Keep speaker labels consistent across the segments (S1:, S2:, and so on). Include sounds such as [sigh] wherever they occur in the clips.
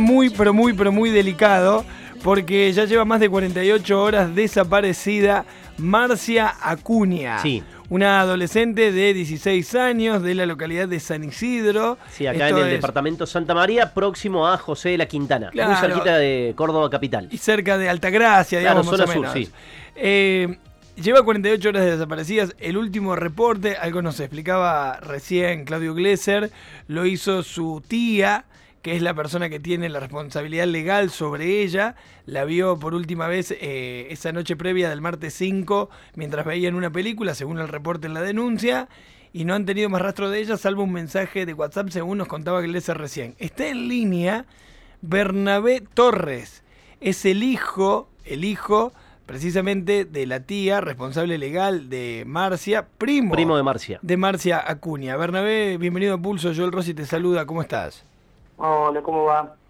S1: muy, pero muy, pero muy delicado, porque ya lleva más de 48 horas desaparecida Marcia Acuña.
S2: Sí.
S1: Una adolescente de 16 años de la localidad de San Isidro.
S2: Sí, acá
S1: Esto
S2: en el
S1: es-
S2: departamento Santa María, próximo a José de la Quintana,
S1: Claro.
S2: muy cerquita de Córdoba capital.
S1: Y cerca de Altagracia,
S2: Claro,
S1: digamos,
S2: zona
S1: más o
S2: sur, sí.
S1: Eh, lleva 48 horas desaparecidas. El último reporte, algo nos explicaba recién Claudio Glesser, lo hizo su tía, que es la persona que tiene la responsabilidad legal sobre ella. La vio por última vez eh, esa noche previa del martes 5, mientras veían una película, según el reporte en la denuncia. Y no han tenido más rastro de ella, salvo un mensaje de WhatsApp, según nos contaba Glesser recién. Está en línea Bernabé Torres es el hijo, el hijo precisamente de la tía responsable legal de Marcia, primo,
S2: Primo de Marcia.
S1: de Marcia Acuña. Bernabé, bienvenido a Pulso, Joel Rossi te saluda, ¿cómo estás?
S3: Hola, ¿cómo va?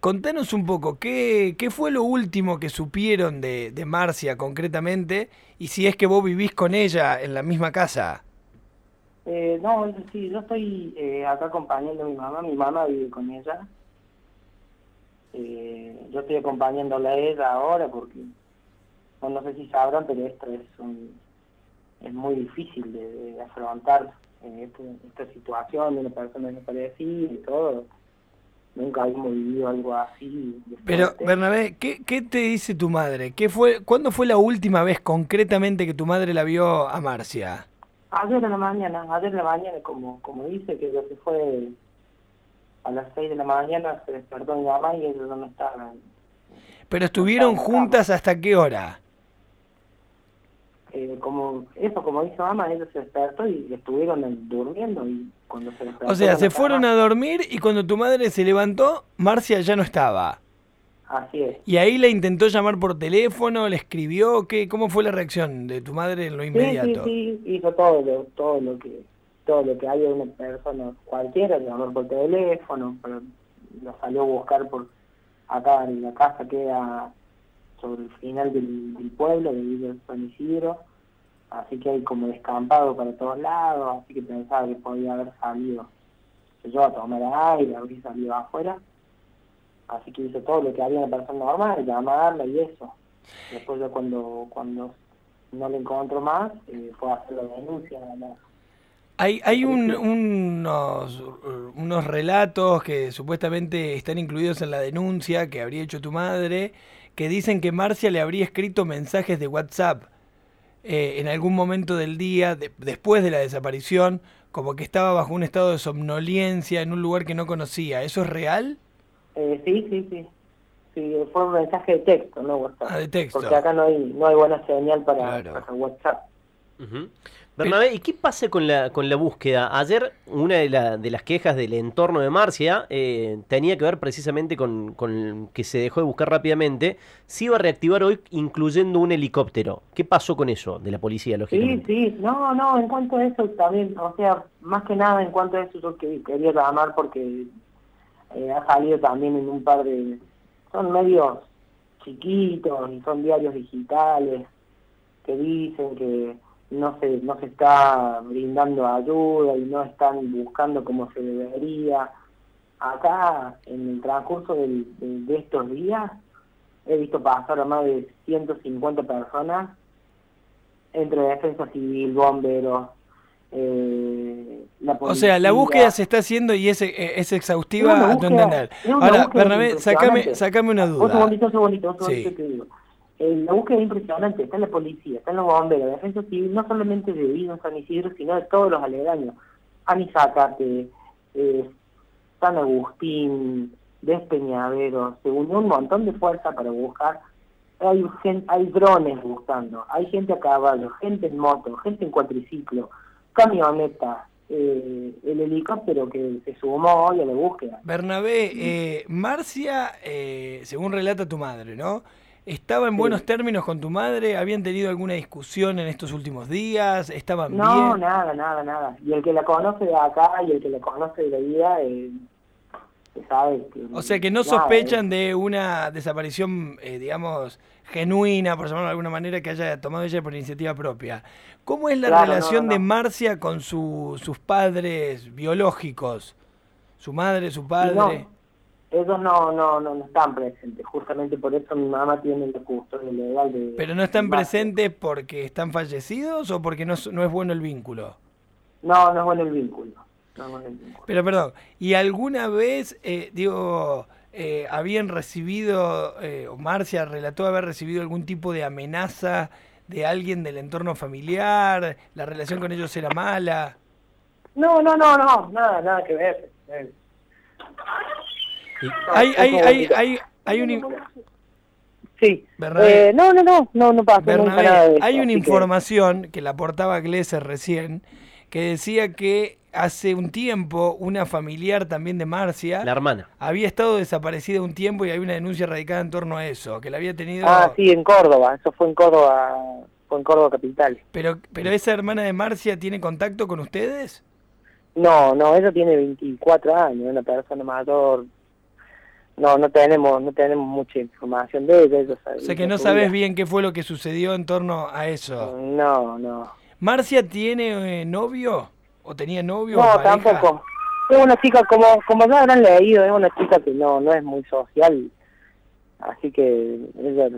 S1: Contanos un poco, ¿qué, qué fue lo último que supieron de, de Marcia concretamente? Y si es que vos vivís con ella en la misma casa.
S3: Eh, no, sí, yo estoy eh, acá acompañando a mi mamá. Mi mamá vive con ella. Eh, yo estoy acompañándola a ella ahora porque, bueno, no sé si sabrán, pero esto es un, es muy difícil de, de afrontar eh, este- esta situación de una persona desaparecida y todo. Nunca habíamos vivido algo así.
S1: Pero,
S3: fuerte.
S1: Bernabé, ¿qué, qué te dice tu madre? ¿Qué fue, ¿Cuándo fue la última vez concretamente que tu madre la vio a Marcia?
S3: Ayer en la mañana, ayer en la mañana, como, como dice, que ella se fue a las 6 de la mañana, se despertó mi mamá y ellos no estaban.
S1: ¿Pero estuvieron juntas hasta qué hora?
S3: Eh, como eso, como dice mamá, ella se despertó y estuvieron en- durmiendo y cuando se despertó...
S1: O sea, se fueron a dormir y cuando tu madre se levantó, Marcia ya no estaba.
S3: Así es.
S1: Y ahí la intentó llamar por teléfono, le escribió, ¿qué, ¿cómo fue la reacción de tu madre en lo
S3: Sí,
S1: inmediato?
S3: sí, sí, hizo todo lo, todo lo que todo lo que haya de una persona cualquiera, llamar por teléfono, pero lo salió a buscar por acá en la casa queda sobre el final del, del pueblo, de Villa San Isidro, así que hay como descampado para todos lados, así que pensaba que podía haber salido yo a tomar aire, habría salido afuera, así que hizo todo lo que haría una persona normal, llamarla y eso. Después ya cuando, cuando no le encontró más, eh, a hacer la denuncia.
S1: Hay, hay un- unos, unos relatos que supuestamente están incluidos en la denuncia que habría hecho tu madre, que dicen que Marcia le habría escrito mensajes de WhatsApp eh, en algún momento del día, de- después de la desaparición, como que estaba bajo un estado de somnolencia en un lugar que no conocía. ¿Eso es real?
S3: Eh, sí, sí, sí. Sí, fue un mensaje de texto, no WhatsApp.
S1: Ah, de texto.
S3: Porque acá no hay, no hay buena señal para,
S1: Claro.
S3: para WhatsApp.
S2: Ujú. Bernabé, ¿y qué pasa con la, con la búsqueda? Ayer una de, la- de las quejas del entorno de Marcia eh, tenía que ver precisamente con, con que se dejó de buscar rápidamente. Se iba a reactivar hoy incluyendo un helicóptero. ¿Qué pasó con eso de la policía,
S3: Sí,
S2: lógicamente?
S3: sí, no, no, en cuanto a eso también, o sea, más que nada en cuanto a eso yo que- quería llamar porque eh, ha salido también en un par de, son medios chiquitos y son diarios digitales que dicen que no se, no se está brindando ayuda y no están buscando como se debería. Acá, en el transcurso del- de, de estos días, he visto pasar a más de 150 personas entre defensa civil, bomberos, eh, la
S1: O sea, la
S3: policía.
S1: búsqueda se está haciendo y es, es exhaustiva a tu entender. Ahora, Bernabé, sacame, sacame una
S3: Un
S1: duda.
S3: segundito, un segundito, un
S1: Sí.
S3: te digo. La búsqueda es impresionante, está en la policía, está en los bomberos, defensa civil, no solamente de Villa San Isidro, sino de todos los aledaños. Anizacate, eh, San Agustín, Despeñaderos, se unió un montón de fuerza para buscar. Hay, gen- hay drones buscando, hay gente a caballo, gente en moto, gente en cuatriciclo, camioneta, eh, el helicóptero que se sumó hoy a la búsqueda.
S1: Bernabé, eh, Marcia, eh, según relata tu madre, ¿no? ¿Estaba en
S3: Sí.
S1: buenos términos con tu madre? ¿Habían tenido alguna discusión en estos últimos días? ¿Estaban
S3: No,
S1: bien?
S3: nada, nada, nada. Y el que la conoce de acá y el que la conoce de la vida, eh, sabe que...
S1: O sea que no
S3: nada,
S1: sospechan
S3: eh.
S1: de una desaparición, eh, digamos, genuina, por llamarlo de alguna manera, que haya tomado ella por iniciativa propia. ¿Cómo es la
S3: Claro, no,
S1: relación
S3: no,
S1: de
S3: no.
S1: Marcia con su- sus padres biológicos? ¿Su madre, su padre?
S3: Ellos no, no, no, no están presentes. Justamente por eso mi mamá tiene la custodia legal de...
S1: ¿Pero no están presentes porque están fallecidos o porque no, es- no es bueno el vínculo?
S3: No, no es bueno el vínculo. No es bueno el vínculo.
S1: Pero perdón, ¿y alguna vez, eh, digo, eh, habían recibido, eh, o Marcia relató haber recibido algún tipo de amenaza de alguien del entorno familiar? ¿La relación con ellos era mala?
S3: No, no, no, no, nada, nada que ver. Eh,
S1: Hay, hay, hay, hay, hay un...
S3: Sí.
S1: Bernabé.
S3: Eh, no, no, no, no, no pasó nunca
S1: Bernabé,
S3: nada de eso,
S1: hay una
S3: que-
S1: información que la aportaba Glesser recién, que decía que hace un tiempo una familiar también de Marcia
S2: La hermana.
S1: había estado desaparecida un tiempo y hay una denuncia radicada en torno a eso, que la había tenido...
S3: Ah, sí, en Córdoba. Eso fue en Córdoba, fue en Córdoba capital.
S1: Pero, pero esa hermana de Marcia tiene contacto con ustedes?
S3: No, no, ella tiene 24 años, es una persona mayor. No, no tenemos, no tenemos mucha información de ella.
S1: O sea que no sabes bien qué fue lo que sucedió en torno a eso.
S3: No, no.
S1: ¿Marcia tiene eh, novio? ¿O tenía novio?
S3: No, tampoco. Es una chica, como como ya habrán leído, es una chica que no no es muy social. Así que ella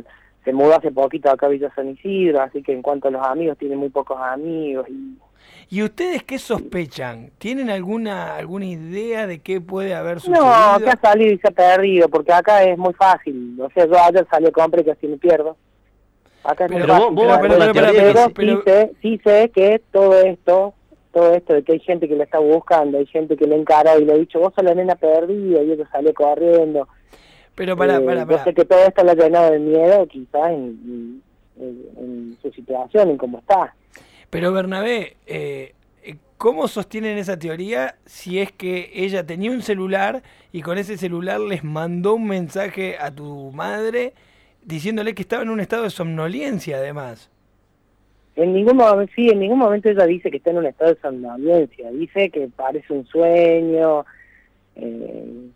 S3: se mudó hace poquito acá a Villa San Isidro, así que en cuanto a los amigos, tiene muy pocos amigos. y
S1: ¿Y ustedes qué sospechan? ¿Tienen alguna alguna idea de qué puede haber sucedido?
S3: No, ha salido y se ha perdido, porque acá es muy fácil. O sea, yo ayer salí a comprar y casi me pierdo. Acá es muy
S1: Pero
S3: fácil.
S2: vos-
S3: pero-
S2: la
S3: pero- pero
S2: que-
S3: sí
S1: pero-
S3: sé, sí sé que todo esto, todo esto de que hay gente que le está buscando, hay gente que le encara y le ha dicho, vos sos la nena perdida, y ella salió corriendo.
S1: Pero para,
S3: Eh,
S1: para,
S3: Yo sé que todo esto le ha llenado de miedo, quizás, en, en- en su situación, en cómo está.
S1: Pero Bernabé, eh, ¿cómo sostienen esa teoría si es que ella tenía un celular y con ese celular les mandó un mensaje a tu madre diciéndole que estaba en un estado de somnolencia además?
S3: En ningún momento, sí, en ningún momento ella dice que está en un estado de somnolencia, dice que parece un sueño. eh,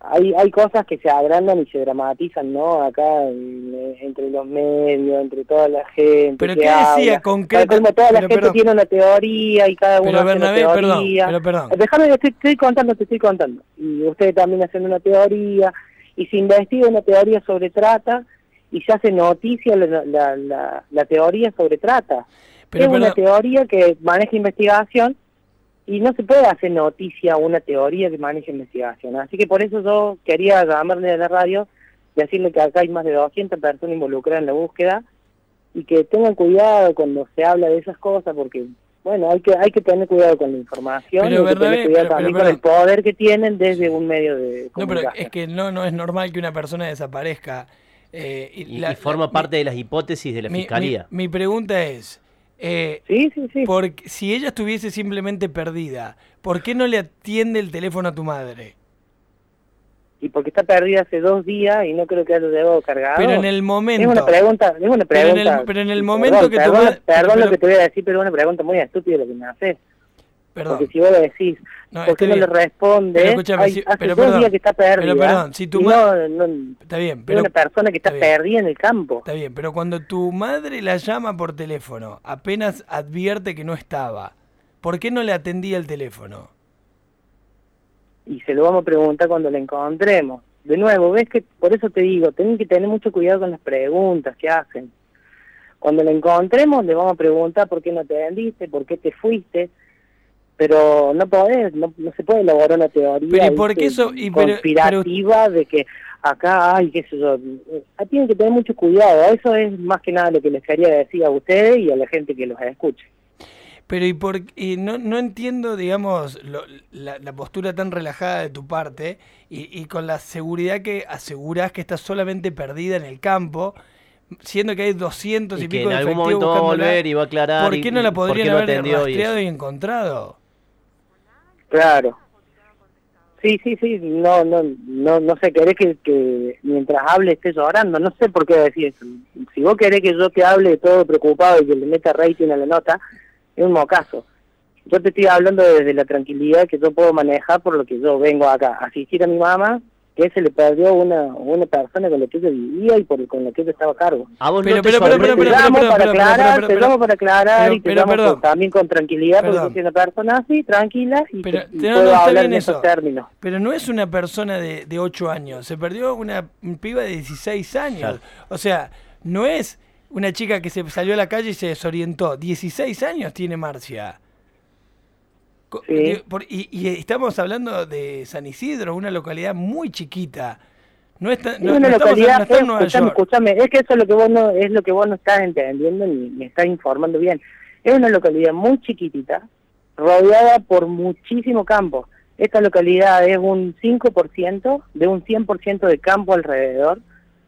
S3: hay hay cosas que se agrandan y se dramatizan, ¿no? Acá en- entre los medios, entre toda la gente.
S1: ¿Pero
S3: que
S1: qué decía
S3: habla.
S1: concreta-
S3: Tal como toda la
S1: pero,
S3: gente
S1: perdón.
S3: tiene una teoría y cada uno
S1: Pero
S3: hace
S1: Bernabé,
S3: una
S1: perdón,
S3: teoría.
S1: pero perdón.
S3: Déjame, te estoy, estoy contando, te estoy contando. Y ustedes también hacen una teoría, y se investiga una teoría sobre trata, y se hace noticia la, la, la, la teoría sobre trata.
S1: Pero,
S3: es una
S1: perdón,
S3: teoría que maneja investigación, y no se puede hacer noticia una teoría que maneja investigación. Así que por eso yo quería llamarle a la radio, decirle que acá hay más de 200 personas involucradas en la búsqueda, y que tengan cuidado cuando se habla de esas cosas, porque bueno, hay que hay que tener cuidado con la información
S1: Pero,
S3: y hay que tener cuidado
S1: pero-
S3: también
S1: pero,
S3: con el poder que tienen desde un medio de
S1: no, pero
S3: comunicación.
S1: es que no, no es normal que una persona desaparezca. eh, y
S2: Y,
S1: la-
S2: y forma
S1: la-
S2: parte de las hipótesis de la
S1: mi- mi-
S2: fiscalía.
S1: mi pregunta es, eh,
S3: Sí, sí, sí.
S1: Porque si ella estuviese simplemente perdida, ¿por qué no le atiende el teléfono a tu madre?
S3: Y porque está perdida hace dos días y no creo que haya llegado cargado.
S1: Pero en el momento.
S3: Es una pregunta, es una
S1: Pero en el-
S3: pregunta.
S1: pero en el momento
S3: perdón,
S1: que tu
S3: Perdón, perdón
S1: pero-
S3: lo que te voy a decir, pero es una pregunta muy estúpida lo que me haces.
S1: Perdón.
S3: Porque si vos le decís,
S1: No,
S3: ¿por qué no le responde?
S1: Pero escúchame,
S3: Ay,
S1: si-
S3: hace
S1: pero
S3: dos
S1: perdón,
S3: días que está perdida.
S1: pero perdón, si tu
S3: y
S1: ma-
S3: no, no,
S1: Está bien,
S3: es
S1: pero.
S3: una persona que está,
S1: está bien.
S3: perdida en el campo.
S1: Está bien, pero cuando tu madre la llama por teléfono, apenas advierte que no estaba, ¿por qué no le atendía el teléfono?
S3: y se lo vamos a preguntar cuando la encontremos. De nuevo, ves que por eso te digo, tienen que tener mucho cuidado con las preguntas que hacen. Cuando la encontremos le vamos a preguntar por qué no te vendiste, por qué te fuiste, pero no podés, no, no se puede elaborar una teoría
S1: Pero ¿y por
S3: ¿viste?
S1: qué eso- y pero-
S3: conspirativa de que acá, ay, qué sé yo, Ah, tienen que tener mucho cuidado, eso es más que nada lo que les quería decir a ustedes y a la gente que los escuche.
S1: Pero y por y no, no entiendo, digamos, lo- la, la postura tan relajada de tu parte y, y con la seguridad que aseguras que estás solamente perdida en el campo, siendo que hay 200 y,
S2: Y que
S1: pico
S2: en
S1: de
S2: algún
S1: efectivos
S2: momento va a volver y va a aclarar.
S1: ¿Por
S2: y-
S1: qué no la podrían haber rastreado y encontrado?
S3: Claro. Sí, sí, sí, no, no, no, no sé, querés que, mientras hable esté llorando, no sé por qué decir eso. Si vos querés que yo te hable todo preocupado y que le meta rating a la nota, es un mocazo. Yo te estoy hablando desde la tranquilidad que yo puedo manejar por lo que yo vengo acá, asistir a mi mamá, que se le perdió una una persona con la que ella vivía y por con la que ella estaba a cargo.
S2: A vos
S1: Pero,
S2: no te
S1: pero, pero, pero, pero,
S3: para
S1: pero, pero,
S3: aclarar,
S1: pero,
S3: te
S1: pero,
S3: llamo para aclarar
S1: pero,
S3: y te
S1: pero,
S3: llamo también con tranquilidad
S1: Perdón.
S3: porque soy una persona así, tranquila y,
S1: Pero,
S3: y
S1: no,
S3: puedo hablar
S1: bien
S3: en
S1: eso.
S3: esos términos.
S1: Pero no es una persona de, de 8 años, se perdió una un piba de 16 años.
S2: Claro.
S1: O sea, no es una chica que se salió a la calle y se desorientó. 16 años tiene Marcia.
S3: Sí.
S1: y, y estamos hablando de San Isidro, una localidad muy chiquita. No, está,
S3: Es
S1: no,
S3: una
S1: no estamos,
S3: localidad,
S1: no está
S3: es- es que eso es lo que vos no, es lo que vos no estás entendiendo ni me estás informando bien. Es una localidad muy chiquitita, rodeada por muchísimo campo. Esta localidad es un 5% de un 100% de campo alrededor,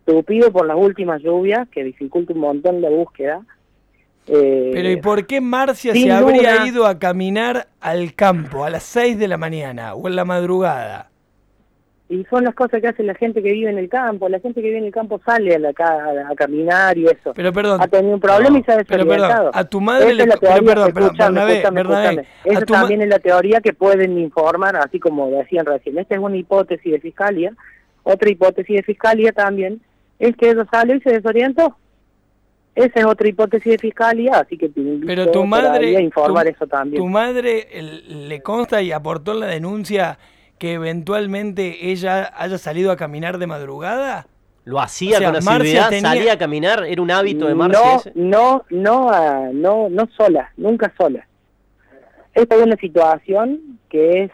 S3: tupido por las últimas lluvias, que dificulta un montón la búsqueda. Eh,
S1: Pero ¿y por qué Marcia se habría
S3: duda-
S1: ido a caminar al campo a las 6 de la mañana o en la madrugada?
S3: Y son las cosas que hace la gente que vive en el campo. La gente que vive en el campo sale a, la, ca- a, a caminar y eso.
S1: Pero perdón,
S3: ha tenido un problema y se ha desorientado.
S1: a tu madre
S3: Esa
S1: le-
S3: es la
S1: pero
S3: teoría,
S1: perdón, perdón,
S3: escúchame,
S1: Bernabé,
S3: escúchame,
S1: Bernabé,
S3: escúchame.
S1: a
S3: Esa
S1: tu ma-
S3: también es la teoría que pueden informar, así como decían recién. Esta es una hipótesis de fiscalía. Otra hipótesis de fiscalía también es que ella salió y se desorientó. Esa es otra hipótesis de fiscalía, así que
S1: Pero tu madre,
S3: a informar
S1: tu,
S3: eso también.
S1: tu madre le consta y aportó la denuncia que eventualmente ella haya salido a caminar de madrugada.
S2: Lo hacía
S1: O sea,
S2: con asiduidad,
S1: tenía-
S2: salía a caminar, era un hábito de Marcia
S3: no,
S2: ese.
S3: no, no, ah, no, no sola, nunca sola. Esta es una situación que es,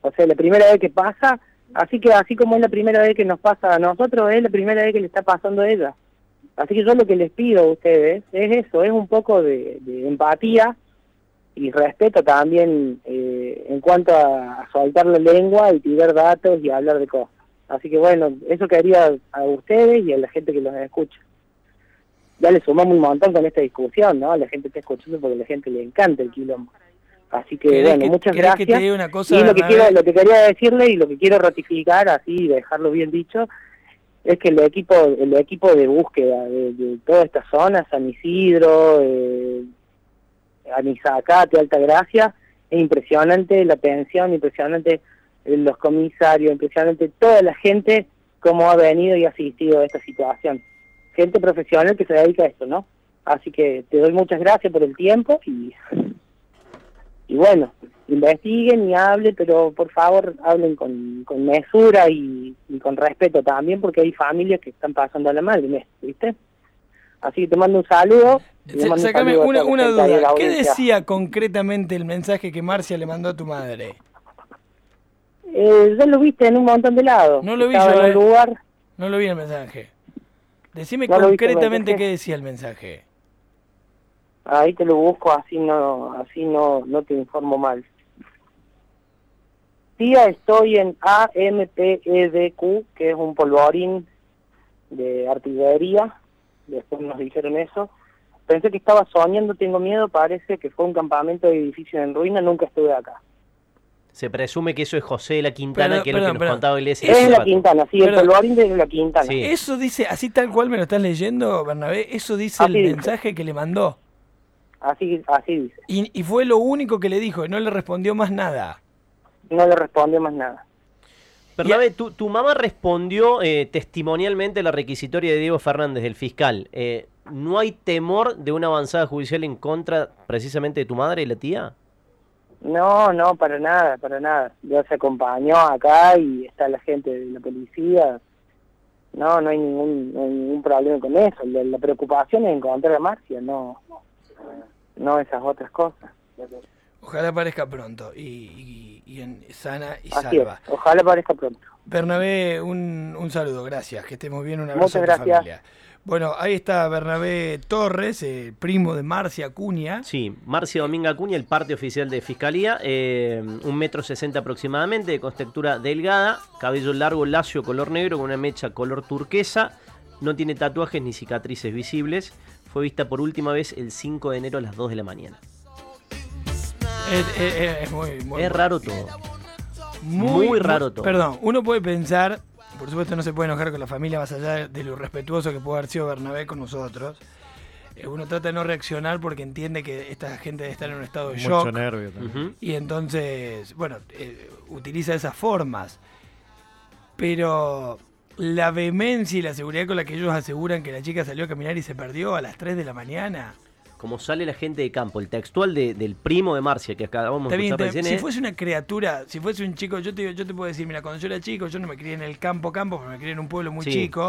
S3: o sea, la primera vez que pasa, así que así como es la primera vez que nos pasa a nosotros, es la primera vez que le está pasando a ella. Así que yo lo que les pido a ustedes es eso, es un poco de, de empatía y respeto también eh, en cuanto a, soltar la lengua y tirar datos y hablar de cosas. Así que bueno, eso quería a ustedes y a la gente que los escucha ya le sumamos un montón con esta discusión, ¿no? La gente está escuchando porque a la gente le encanta el quilombo. Así que
S1: ¿Querés
S3: bueno,
S1: que-
S3: muchas
S1: que
S3: gracias.
S1: te diga una cosa,
S3: y lo que quiero, lo que quería decirle y lo que quiero ratificar así dejarlo bien dicho es que el equipo, el equipo de búsqueda de, de toda esta zona, San Isidro, eh, Anizacate, Altagracia, es impresionante la atención, impresionante los comisarios, impresionante toda la gente cómo ha venido y asistido a esta situación. Gente profesional que se dedica a esto, ¿no? Así que te doy muchas gracias por el tiempo y, [laughs] y bueno, investiguen y hablen, pero por favor hablen con, con mesura y, y con respeto también, porque hay familias que están pasando a la madre, ¿viste? Así que te mando un saludo. mando un
S1: Sácame
S3: saludo
S1: una, una duda. ¿Qué decía concretamente el mensaje que Marcia le mandó a tu madre?
S3: Eh, ya lo viste en un montón de lados.
S1: No lo vi yo,
S3: en un
S1: eh.
S3: lugar,
S1: No lo vi el mensaje. Decime
S3: No
S1: concretamente
S3: mensaje.
S1: qué decía el mensaje.
S3: Ahí te lo busco, así no, así no, no te informo mal. Tía, estoy en AMPEDQ, que es un polvorín de artillería. Después nos dijeron eso. Pensé que estaba soñando, tengo miedo, parece que fue un campamento de edificios en ruina, nunca estuve acá.
S2: Se presume que eso es José de la Quintana,
S1: Pero,
S2: que es lo
S1: perdón,
S2: que nos
S1: perdón.
S2: contaba Iglesias.
S3: Es la. Quintana, sí,
S1: Perdón.
S3: el polvorín de la Quintana.
S2: Sí.
S1: Eso dice, así tal cual me lo estás leyendo, Bernabé, eso dice
S3: Así
S1: el
S3: dice.
S1: mensaje que le mandó.
S3: Así, así dice.
S1: Y, y fue lo único que le dijo, y no le respondió más nada.
S3: No le respondió más nada.
S2: Bernabé, tu, tu mamá respondió eh, testimonialmente a la requisitoria de Diego Fernández, del fiscal. Eh, ¿No hay temor de una avanzada judicial en contra precisamente de tu madre y la tía?
S3: No, no, para nada, para nada. Ya se acompañó acá y está la gente de la policía. No, no hay ningún, no hay ningún problema con eso. La, la preocupación es encontrar a Marcia, no, no esas otras cosas.
S1: Ojalá aparezca pronto y, y- y en sana y
S3: Así es.
S1: salva.
S3: Ojalá aparezca pronto.
S1: Bernabé, un, un saludo, gracias, que estemos bien, un abrazo
S3: Muchas
S1: a tu
S3: gracias.
S1: familia. Bueno, ahí está Bernabé Torres, eh, primo de Marcia Acuña.
S2: Sí, Marcia Dominga Acuña, el parte oficial de Fiscalía, eh, un metro sesenta aproximadamente, de contextura delgada, cabello largo, lacio, color negro, con una mecha color turquesa, no tiene tatuajes ni cicatrices visibles, fue vista por última vez el 5 de enero a las 2 de la mañana.
S1: Es, es- es- muy, muy-
S2: Es raro todo. muy raro todo.
S1: Perdón, uno puede pensar, por supuesto no se puede enojar con la familia más allá de lo respetuoso que puede haber sido Bernabé con nosotros. Eh, Uno trata de no reaccionar porque entiende que esta gente debe estar en un estado de
S4: Mucho
S1: shock.
S4: nervio también.
S1: Y entonces, bueno, eh, utiliza esas formas. pero la vehemencia y la seguridad con la que ellos aseguran que la chica salió a caminar y se perdió a las 3 de la mañana.
S2: Como sale la gente de campo, el textual de- del primo de Marcia que acabamos de escuchar recién
S1: si
S2: es-
S1: fuese una criatura, si fuese un chico, yo te, yo te puedo decir, mira, cuando yo era chico, yo no me crié en el campo campo, pero me crié en un pueblo muy
S2: Sí.
S1: chico.